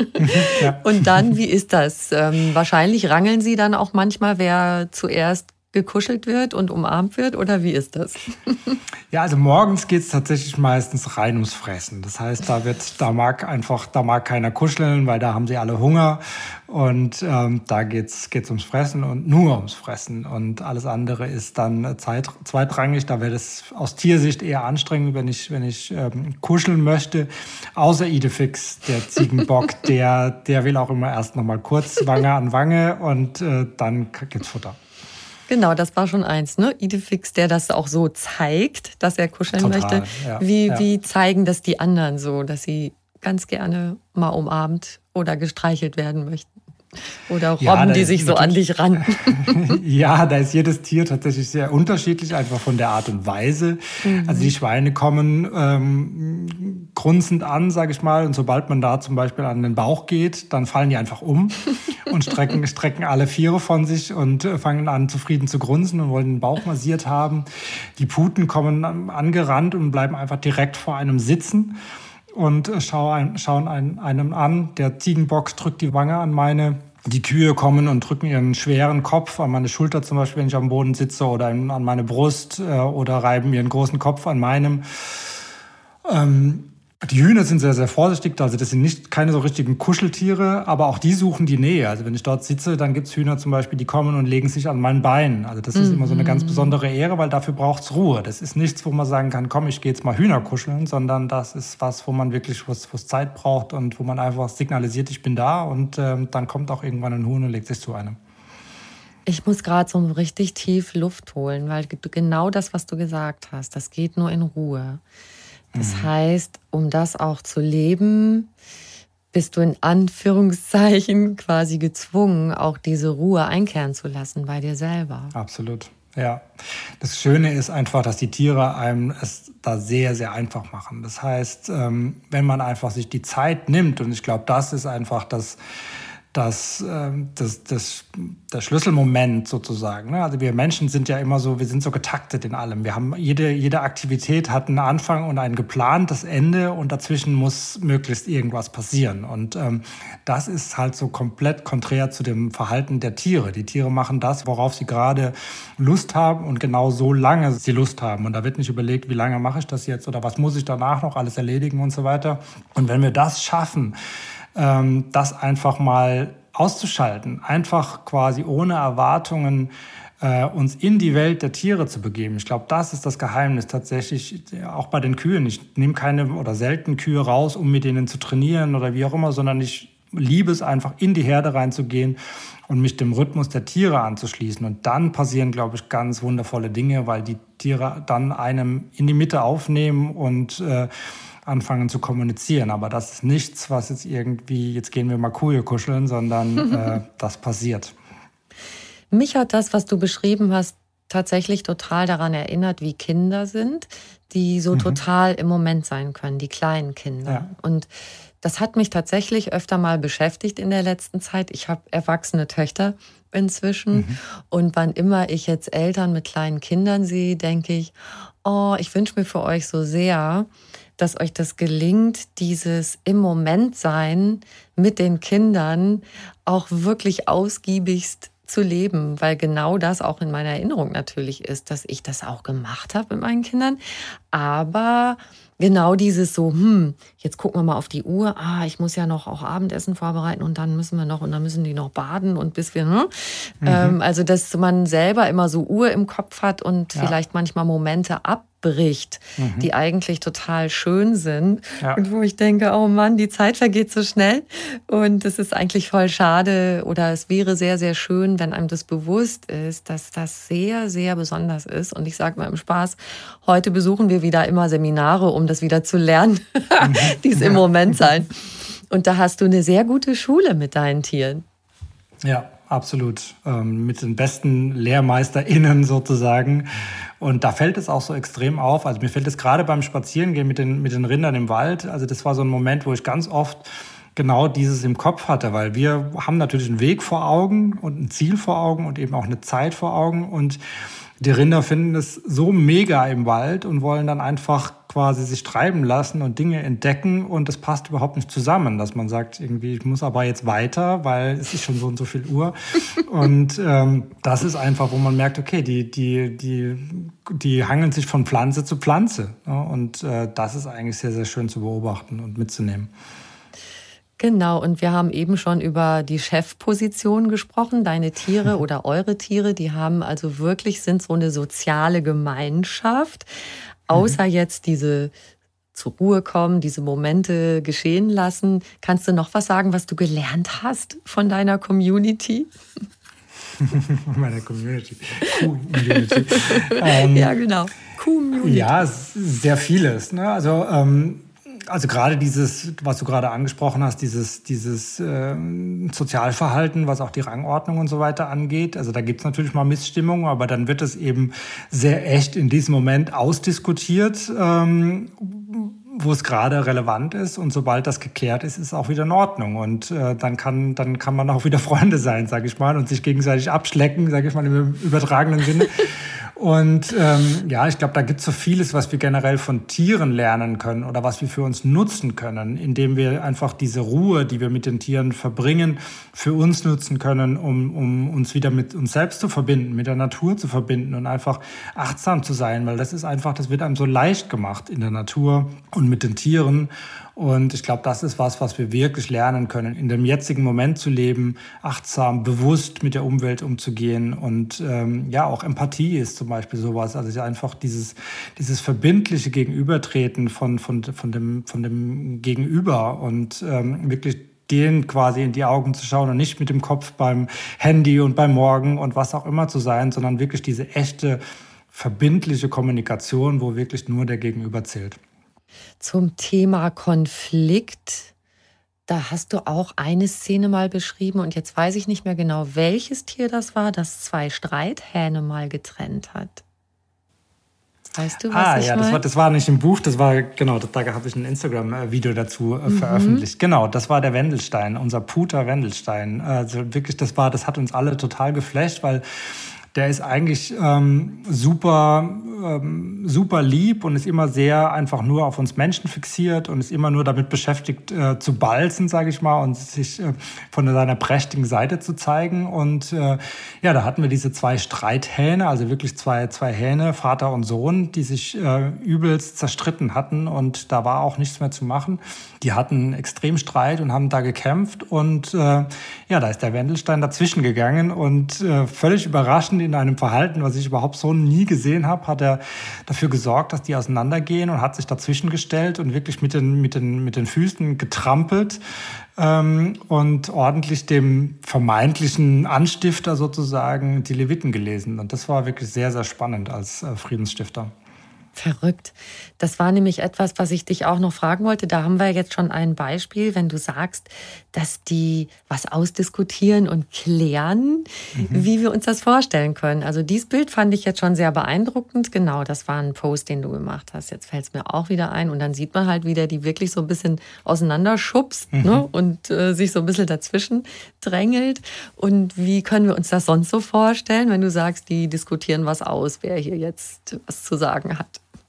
<laughs> ja. Und dann, wie ist das? Ähm, wahrscheinlich rangeln Sie dann auch manchmal, wer zuerst gekuschelt wird und umarmt wird oder wie ist das? Ja, also morgens geht es tatsächlich meistens rein ums Fressen. Das heißt, da wird, da mag einfach, da mag keiner kuscheln, weil da haben sie alle Hunger und ähm, da geht's geht's ums Fressen und nur ums Fressen und alles andere ist dann Zeit, zweitrangig. Da wäre es aus Tiersicht eher anstrengend, wenn ich wenn ich ähm, kuscheln möchte. Außer Idefix, der Ziegenbock, der der will auch immer erst noch mal kurz Wange an Wange und äh, dann gibt's Futter. Genau, das war schon eins, ne? Idefix, der das auch so zeigt, dass er kuscheln Total, möchte. Ja, wie, ja. wie zeigen das die anderen so, dass sie ganz gerne mal umarmt oder gestreichelt werden möchten? Oder Robben, ja, die sich so an dich ran. <laughs> ja, da ist jedes Tier tatsächlich sehr unterschiedlich, einfach von der Art und Weise. Mhm. Also die Schweine kommen ähm, grunzend an, sage ich mal, und sobald man da zum Beispiel an den Bauch geht, dann fallen die einfach um <laughs> und strecken, strecken alle Viere von sich und äh, fangen an zufrieden zu grunzen und wollen den Bauch massiert haben. Die Puten kommen angerannt und bleiben einfach direkt vor einem sitzen und schauen, schauen einem an. Der Ziegenbox drückt die Wange an meine. Die Kühe kommen und drücken ihren schweren Kopf an meine Schulter zum Beispiel, wenn ich am Boden sitze oder an meine Brust äh, oder reiben ihren großen Kopf an meinem. Ähm, die Hühner sind sehr, sehr vorsichtig. Also das sind nicht keine so richtigen Kuscheltiere, aber auch die suchen die Nähe. Also wenn ich dort sitze, dann gibt's Hühner zum Beispiel, die kommen und legen sich an meinen Beinen. Also das ist mhm. immer so eine ganz besondere Ehre, weil dafür braucht's Ruhe. Das ist nichts, wo man sagen kann, komm, ich gehe jetzt mal Hühner kuscheln, sondern das ist was, wo man wirklich was, was Zeit braucht und wo man einfach signalisiert, ich bin da und ähm, dann kommt auch irgendwann ein Huhn und legt sich zu einem. Ich muss gerade so richtig tief Luft holen, weil genau das, was du gesagt hast, das geht nur in Ruhe. Das mhm. heißt, um das auch zu leben, bist du in Anführungszeichen <laughs> quasi gezwungen, auch diese Ruhe einkehren zu lassen bei dir selber. Absolut. Ja, das Schöne ist einfach, dass die Tiere einem es da sehr, sehr einfach machen. Das heißt, ähm, wenn man einfach sich die Zeit nimmt, und ich glaube, das ist einfach das, das, ähm, das, das, das Schlüsselmoment sozusagen. Ne? Also wir Menschen sind ja immer so, wir sind so getaktet in allem. Wir haben jede, jede Aktivität hat einen Anfang und ein geplantes Ende und dazwischen muss möglichst irgendwas passieren. Und ähm, das ist halt so komplett konträr zu dem Verhalten der Tiere. Die Tiere machen das, worauf sie gerade Lust haben und genau so lange sie Lust haben. Und da wird nicht überlegt, wie lange mache ich das jetzt oder was muss ich danach noch alles erledigen und so weiter. Und wenn wir das schaffen, ähm, das einfach mal auszuschalten, einfach quasi ohne Erwartungen äh, uns in die Welt der Tiere zu begeben. Ich glaube, das ist das Geheimnis tatsächlich, auch bei den Kühen. Ich nehme keine oder selten Kühe raus, um mit denen zu trainieren oder wie auch immer, sondern ich liebe es einfach in die Herde reinzugehen und mich dem Rhythmus der Tiere anzuschließen. Und dann passieren, glaube ich, ganz wundervolle Dinge, weil die Tiere dann einem in die Mitte aufnehmen und äh, anfangen zu kommunizieren. Aber das ist nichts, was jetzt irgendwie, jetzt gehen wir mal Kuhe kuscheln, sondern <laughs> äh, das passiert. Mich hat das, was du beschrieben hast, tatsächlich total daran erinnert, wie Kinder sind, die so mhm. total im Moment sein können, die kleinen Kinder. Ja. Und das hat mich tatsächlich öfter mal beschäftigt in der letzten Zeit. Ich habe erwachsene Töchter inzwischen. Mhm. Und wann immer ich jetzt Eltern mit kleinen Kindern sehe, denke ich, oh, ich wünsche mir für euch so sehr, dass euch das gelingt, dieses im Moment sein mit den Kindern auch wirklich ausgiebigst zu leben, weil genau das auch in meiner Erinnerung natürlich ist, dass ich das auch gemacht habe mit meinen Kindern, aber genau dieses so, hm, jetzt gucken wir mal auf die Uhr, ah, ich muss ja noch auch Abendessen vorbereiten und dann müssen wir noch und dann müssen die noch baden und bis wir, ne? Mhm. Ähm, also, dass man selber immer so Uhr im Kopf hat und ja. vielleicht manchmal Momente ab bricht, mhm. die eigentlich total schön sind ja. und wo ich denke, oh Mann, die Zeit vergeht so schnell und es ist eigentlich voll schade oder es wäre sehr, sehr schön, wenn einem das bewusst ist, dass das sehr, sehr besonders ist und ich sage mal im Spaß, heute besuchen wir wieder immer Seminare, um das wieder zu lernen, <laughs> mhm. die es im Moment sein. Und da hast du eine sehr gute Schule mit deinen Tieren. Ja, absolut. Ähm, mit den besten LehrmeisterInnen sozusagen. Und da fällt es auch so extrem auf. Also mir fällt es gerade beim Spazierengehen mit den, mit den Rindern im Wald. Also das war so ein Moment, wo ich ganz oft genau dieses im Kopf hatte, weil wir haben natürlich einen Weg vor Augen und ein Ziel vor Augen und eben auch eine Zeit vor Augen und die Rinder finden es so mega im Wald und wollen dann einfach quasi sich treiben lassen und Dinge entdecken und das passt überhaupt nicht zusammen, dass man sagt, irgendwie, ich muss aber jetzt weiter, weil es ist schon so und so viel Uhr. <laughs> und ähm, das ist einfach, wo man merkt, okay, die, die, die, die hangeln sich von Pflanze zu Pflanze. Ja, und äh, das ist eigentlich sehr, sehr schön zu beobachten und mitzunehmen. Genau, und wir haben eben schon über die Chefposition gesprochen. Deine Tiere oder eure Tiere, die haben also wirklich, sind so eine soziale Gemeinschaft. Außer mhm. jetzt diese zur Ruhe kommen, diese Momente geschehen lassen. Kannst du noch was sagen, was du gelernt hast von deiner Community? <laughs> meiner Community. Community. <laughs> ähm, ja, genau. Community. Ja, sehr vieles. Ne? Also ähm, also gerade dieses, was du gerade angesprochen hast, dieses, dieses äh, Sozialverhalten, was auch die Rangordnung und so weiter angeht. Also da gibt's natürlich mal Missstimmungen, aber dann wird es eben sehr echt in diesem Moment ausdiskutiert, ähm, wo es gerade relevant ist. Und sobald das geklärt ist, ist auch wieder in Ordnung. Und äh, dann, kann, dann kann man auch wieder Freunde sein, sage ich mal, und sich gegenseitig abschlecken, sage ich mal im übertragenen Sinne. Und ähm, ja, ich glaube, da gibt es so vieles, was wir generell von Tieren lernen können oder was wir für uns nutzen können, indem wir einfach diese Ruhe, die wir mit den Tieren verbringen, für uns nutzen können, um, um uns wieder mit uns selbst zu verbinden, mit der Natur zu verbinden und einfach achtsam zu sein, weil das ist einfach, das wird einem so leicht gemacht in der Natur und mit den Tieren. Und ich glaube, das ist was, was wir wirklich lernen können, in dem jetzigen Moment zu leben, achtsam, bewusst mit der Umwelt umzugehen. Und ähm, ja, auch Empathie ist zum Beispiel sowas. Also einfach dieses, dieses verbindliche Gegenübertreten von, von, von, dem, von dem Gegenüber und ähm, wirklich den quasi in die Augen zu schauen und nicht mit dem Kopf beim Handy und beim Morgen und was auch immer zu sein, sondern wirklich diese echte, verbindliche Kommunikation, wo wirklich nur der Gegenüber zählt zum Thema Konflikt. Da hast du auch eine Szene mal beschrieben und jetzt weiß ich nicht mehr genau, welches Tier das war, das zwei Streithähne mal getrennt hat. Weißt du, was ah, ich ja, das war, das war nicht im Buch, das war, genau, da habe ich ein Instagram-Video dazu äh, mhm. veröffentlicht. Genau, das war der Wendelstein, unser Puter Wendelstein. Also wirklich, das war, das hat uns alle total geflasht, weil der ist eigentlich ähm, super, ähm, super lieb und ist immer sehr einfach nur auf uns Menschen fixiert und ist immer nur damit beschäftigt äh, zu balzen, sage ich mal, und sich äh, von seiner prächtigen Seite zu zeigen. Und äh, ja, da hatten wir diese zwei Streithähne, also wirklich zwei, zwei Hähne, Vater und Sohn, die sich äh, übelst zerstritten hatten und da war auch nichts mehr zu machen. Die hatten extrem Streit und haben da gekämpft und äh, ja, da ist der Wendelstein dazwischen gegangen und äh, völlig überraschend in einem Verhalten, was ich überhaupt so nie gesehen habe, hat er dafür gesorgt, dass die auseinandergehen und hat sich dazwischen gestellt und wirklich mit den, mit den, mit den Füßen getrampelt ähm, und ordentlich dem vermeintlichen Anstifter sozusagen die Leviten gelesen. Und das war wirklich sehr, sehr spannend als äh, Friedensstifter. Verrückt. Das war nämlich etwas, was ich dich auch noch fragen wollte. Da haben wir jetzt schon ein Beispiel, wenn du sagst, dass die was ausdiskutieren und klären, mhm. wie wir uns das vorstellen können. Also dieses Bild fand ich jetzt schon sehr beeindruckend. Genau, das war ein Post, den du gemacht hast. Jetzt fällt es mir auch wieder ein. Und dann sieht man halt wieder, die wirklich so ein bisschen auseinanderschubst mhm. ne? und äh, sich so ein bisschen dazwischen drängelt. Und wie können wir uns das sonst so vorstellen, wenn du sagst, die diskutieren was aus, wer hier jetzt was zu sagen hat?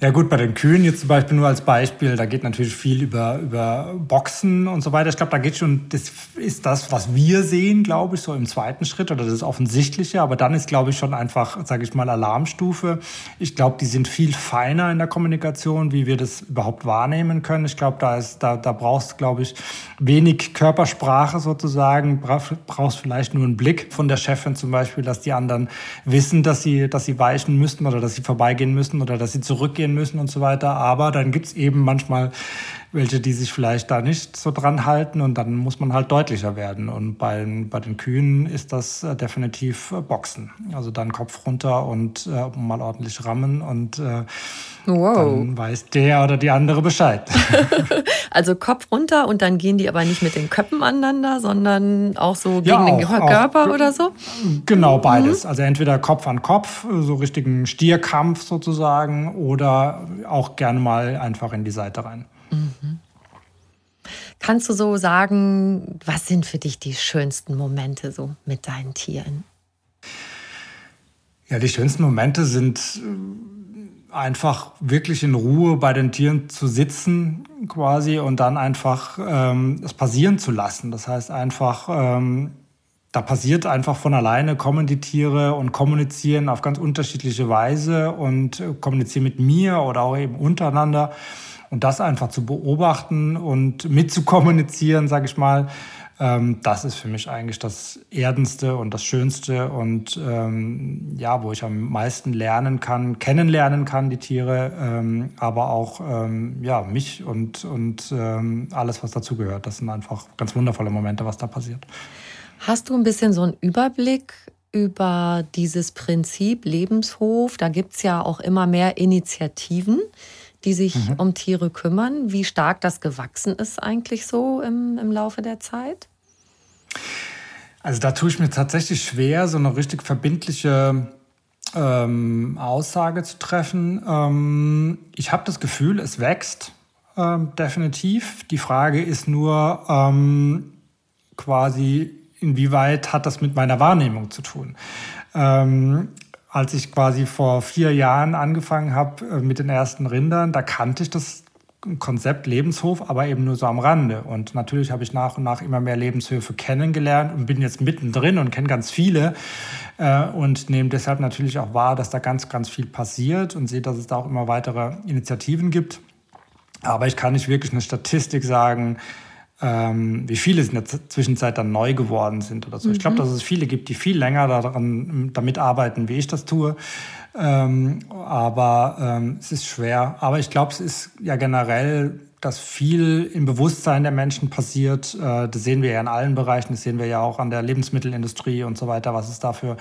Ja gut, bei den Kühen jetzt zum Beispiel nur als Beispiel, da geht natürlich viel über, über Boxen und so weiter. Ich glaube, da geht schon, das ist das, was wir sehen, glaube ich, so im zweiten Schritt oder das Offensichtliche. Aber dann ist, glaube ich, schon einfach, sage ich mal, Alarmstufe. Ich glaube, die sind viel feiner in der Kommunikation, wie wir das überhaupt wahrnehmen können. Ich glaube, da, ist, da, da brauchst, glaube ich, wenig Körpersprache sozusagen, brauchst vielleicht nur einen Blick von der Chefin zum Beispiel, dass die anderen wissen, dass sie, dass sie weichen müssten oder dass sie vorbeigehen müssen oder dass sie zurückgehen müssen und so weiter. Aber dann gibt es eben manchmal welche, die sich vielleicht da nicht so dran halten und dann muss man halt deutlicher werden. Und bei, bei den Kühen ist das äh, definitiv äh, Boxen. Also dann Kopf runter und äh, mal ordentlich rammen und äh, wow. dann weiß der oder die andere Bescheid. <laughs> <laughs> also Kopf runter und dann gehen die aber nicht mit den Köpfen aneinander, sondern auch so gegen ja, auch, den Körper auch, oder so? Genau, beides. Mhm. Also entweder Kopf an Kopf, so richtigen Stierkampf sozusagen oder auch gerne mal einfach in die Seite rein. Mhm. Kannst du so sagen, was sind für dich die schönsten Momente so mit deinen Tieren? Ja, die schönsten Momente sind äh, einfach wirklich in Ruhe bei den Tieren zu sitzen quasi und dann einfach ähm, es passieren zu lassen. Das heißt einfach, ähm, da passiert einfach von alleine, kommen die Tiere und kommunizieren auf ganz unterschiedliche Weise und äh, kommunizieren mit mir oder auch eben untereinander. Und das einfach zu beobachten und mitzukommunizieren, sage ich mal, ähm, das ist für mich eigentlich das Erdenste und das Schönste und ähm, ja, wo ich am meisten lernen kann, kennenlernen kann, die Tiere, ähm, aber auch ähm, ja, mich und, und ähm, alles, was dazugehört. Das sind einfach ganz wundervolle Momente, was da passiert. Hast du ein bisschen so einen Überblick über dieses Prinzip Lebenshof? Da gibt es ja auch immer mehr Initiativen, die sich mhm. um Tiere kümmern. Wie stark das gewachsen ist eigentlich so im, im Laufe der Zeit? Also da tue ich mir tatsächlich schwer, so eine richtig verbindliche ähm, Aussage zu treffen. Ähm, ich habe das Gefühl, es wächst ähm, definitiv. Die Frage ist nur ähm, quasi, inwieweit hat das mit meiner Wahrnehmung zu tun? Als ich quasi vor vier Jahren angefangen habe äh, mit den ersten Rindern, da kannte ich das Konzept Lebenshof, aber eben nur so am Rande. Und natürlich habe ich nach und nach immer mehr Lebenshöfe kennengelernt und bin jetzt mittendrin und kenne ganz viele äh, und nehme deshalb natürlich auch wahr, dass da ganz, ganz viel passiert und sehe, dass es da auch immer weitere Initiativen gibt. Aber ich kann nicht wirklich eine Statistik sagen, ähm, wie viele in der Zwischenzeit dann neu geworden sind oder so. Mhm. Ich glaube, dass es viele gibt, die viel länger daran, damit arbeiten, wie ich das tue. Ähm, aber ähm, es ist schwer. Aber ich glaube, es ist ja generell, dass viel im Bewusstsein der Menschen passiert. Äh, das sehen wir ja in allen Bereichen. Das sehen wir ja auch an der Lebensmittelindustrie und so weiter, was es dafür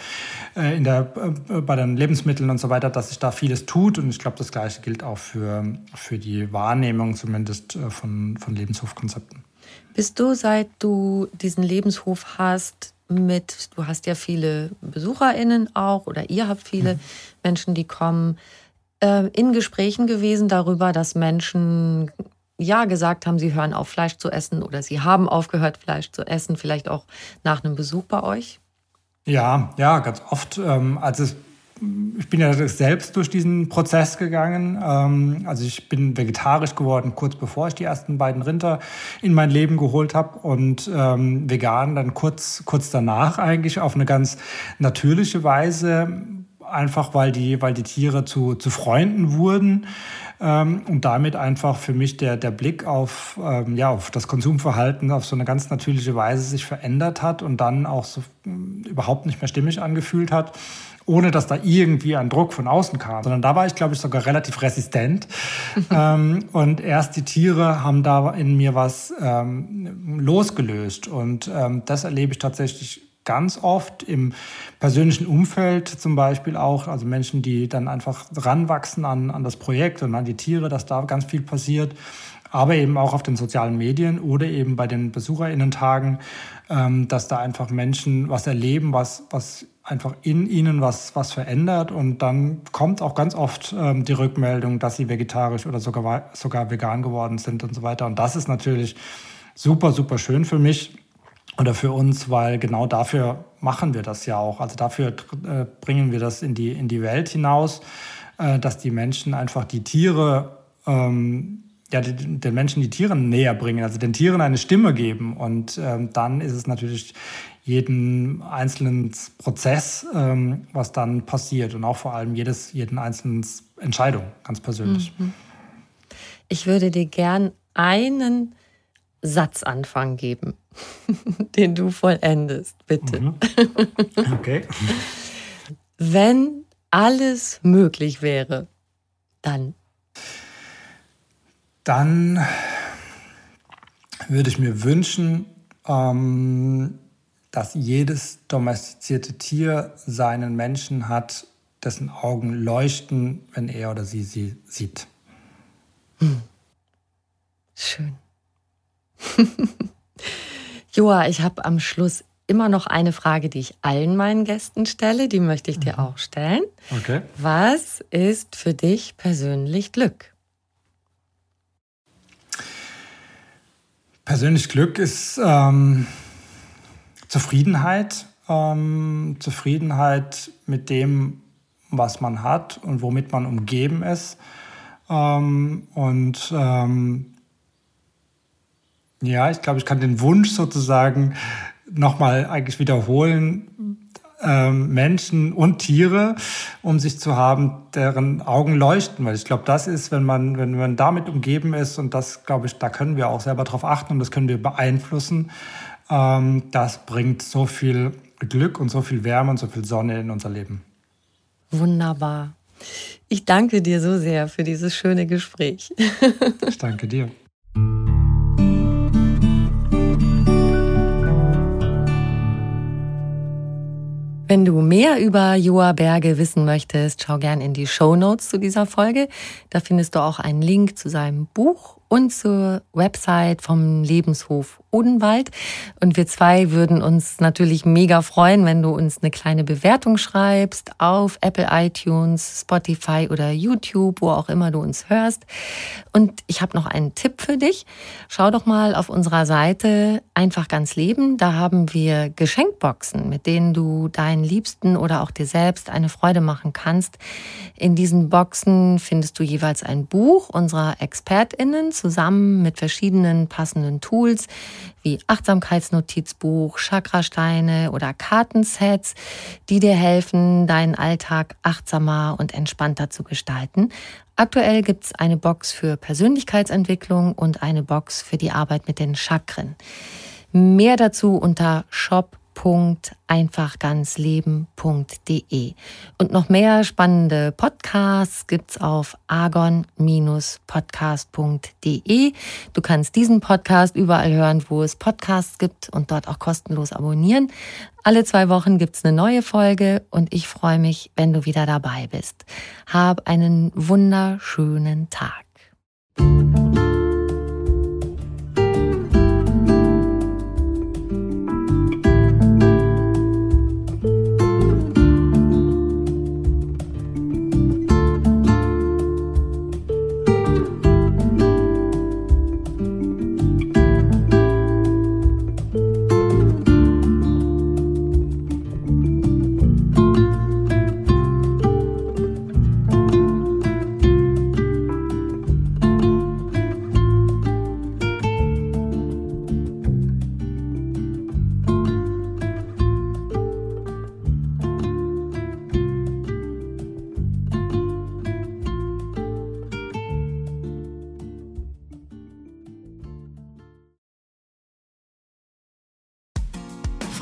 äh, in der, äh, bei den Lebensmitteln und so weiter, dass sich da vieles tut. Und ich glaube, das Gleiche gilt auch für, für die Wahrnehmung zumindest äh, von, von Lebenshofkonzepten. Bist du, seit du diesen Lebenshof hast, mit, du hast ja viele BesucherInnen auch oder ihr habt viele mhm. Menschen, die kommen, äh, in Gesprächen gewesen darüber, dass Menschen ja gesagt haben, sie hören auf, Fleisch zu essen oder sie haben aufgehört, Fleisch zu essen, vielleicht auch nach einem Besuch bei euch? Ja, ja, ganz oft. Ähm, also es ich bin ja selbst durch diesen Prozess gegangen. Ähm, also ich bin vegetarisch geworden, kurz bevor ich die ersten beiden Rinder in mein Leben geholt habe und ähm, vegan dann kurz, kurz danach eigentlich auf eine ganz natürliche Weise, einfach weil die, weil die Tiere zu, zu Freunden wurden. Ähm, und damit einfach für mich der, der Blick auf, ja, auf das Konsumverhalten auf so eine ganz natürliche Weise sich verändert hat und dann auch so äh, überhaupt nicht mehr stimmig angefühlt hat ohne dass da irgendwie ein Druck von außen kam, sondern da war ich, glaube ich, sogar relativ resistent. <laughs> ähm, und erst die Tiere haben da in mir was ähm, losgelöst. Und ähm, das erlebe ich tatsächlich ganz oft im persönlichen Umfeld zum Beispiel auch, also Menschen, die dann einfach ranwachsen an, an das Projekt und an die Tiere, dass da ganz viel passiert, aber eben auch auf den sozialen Medien oder eben bei den BesucherInnen-Tagen, ähm, dass da einfach Menschen was erleben, was, was einfach in ihnen was, was verändert und dann kommt auch ganz oft ähm, die Rückmeldung, dass sie vegetarisch oder sogar, sogar vegan geworden sind und so weiter. Und das ist natürlich super, super schön für mich oder für uns, weil genau dafür machen wir das ja auch. Also dafür äh, bringen wir das in die, in die Welt hinaus, äh, dass die Menschen einfach die Tiere ähm, ja, den Menschen die Tiere näher bringen, also den Tieren eine Stimme geben. Und ähm, dann ist es natürlich jeden einzelnen Prozess, ähm, was dann passiert und auch vor allem jedes, jeden einzelnen Entscheidung, ganz persönlich. Mhm. Ich würde dir gern einen Satzanfang geben, <laughs> den du vollendest, bitte. Mhm. <laughs> Okay. Wenn alles möglich wäre, dann. Dann würde ich mir wünschen, ähm, dass jedes domestizierte Tier seinen Menschen hat, dessen Augen leuchten, wenn er oder sie sie sieht. Hm. Schön. <laughs> Joa, ich habe am Schluss immer noch eine Frage, die ich allen meinen Gästen stelle. Die möchte ich dir mhm. auch stellen. Okay. Was ist für dich persönlich Glück? Persönlich Glück ist ähm, Zufriedenheit, ähm, Zufriedenheit mit dem, was man hat und womit man umgeben ist. Ähm, und ähm, ja, ich glaube, ich kann den Wunsch sozusagen nochmal eigentlich wiederholen, ähm, Menschen und Tiere um sich zu haben, deren Augen leuchten. Weil ich glaube, das ist, wenn man, wenn man damit umgeben ist, und das glaube ich, da können wir auch selber drauf achten und das können wir beeinflussen, ähm, das bringt so viel Glück und so viel Wärme und so viel Sonne in unser Leben. Wunderbar. Ich danke dir so sehr für dieses schöne Gespräch. ich danke dir. Wenn du mehr über Joa Berge wissen möchtest, schau gern in die Show Notes zu dieser Folge. Da findest du auch einen Link zu seinem Buch und zur Website vom Lebenshof Odenwald. Und wir zwei würden uns natürlich mega freuen, wenn du uns eine kleine Bewertung schreibst auf Apple iTunes, Spotify oder YouTube, wo auch immer du uns hörst. Und ich habe noch einen Tipp für dich. Schau doch mal auf unserer Seite Einfach ganz Leben. Da haben wir Geschenkboxen, mit denen du deinen Liebsten oder auch dir selbst eine Freude machen kannst. In diesen Boxen findest du jeweils ein Buch unserer ExpertInnen zusammen mit verschiedenen passenden Tools wie Achtsamkeitsnotizbuch, Chakrasteine oder Kartensets, die dir helfen, deinen Alltag achtsamer und entspannter zu gestalten. Aktuell gibt's eine Box für Persönlichkeitsentwicklung und eine Box für die Arbeit mit den Chakren. Mehr dazu unter shop www.einfachganzleben.de. Und noch mehr spannende Podcasts gibt's auf argon-podcast.de. Du kannst diesen Podcast überall hören, wo es Podcasts gibt und dort auch kostenlos abonnieren. Alle zwei Wochen gibt's eine neue Folge und ich freue mich, wenn du wieder dabei bist. Hab einen wunderschönen Tag.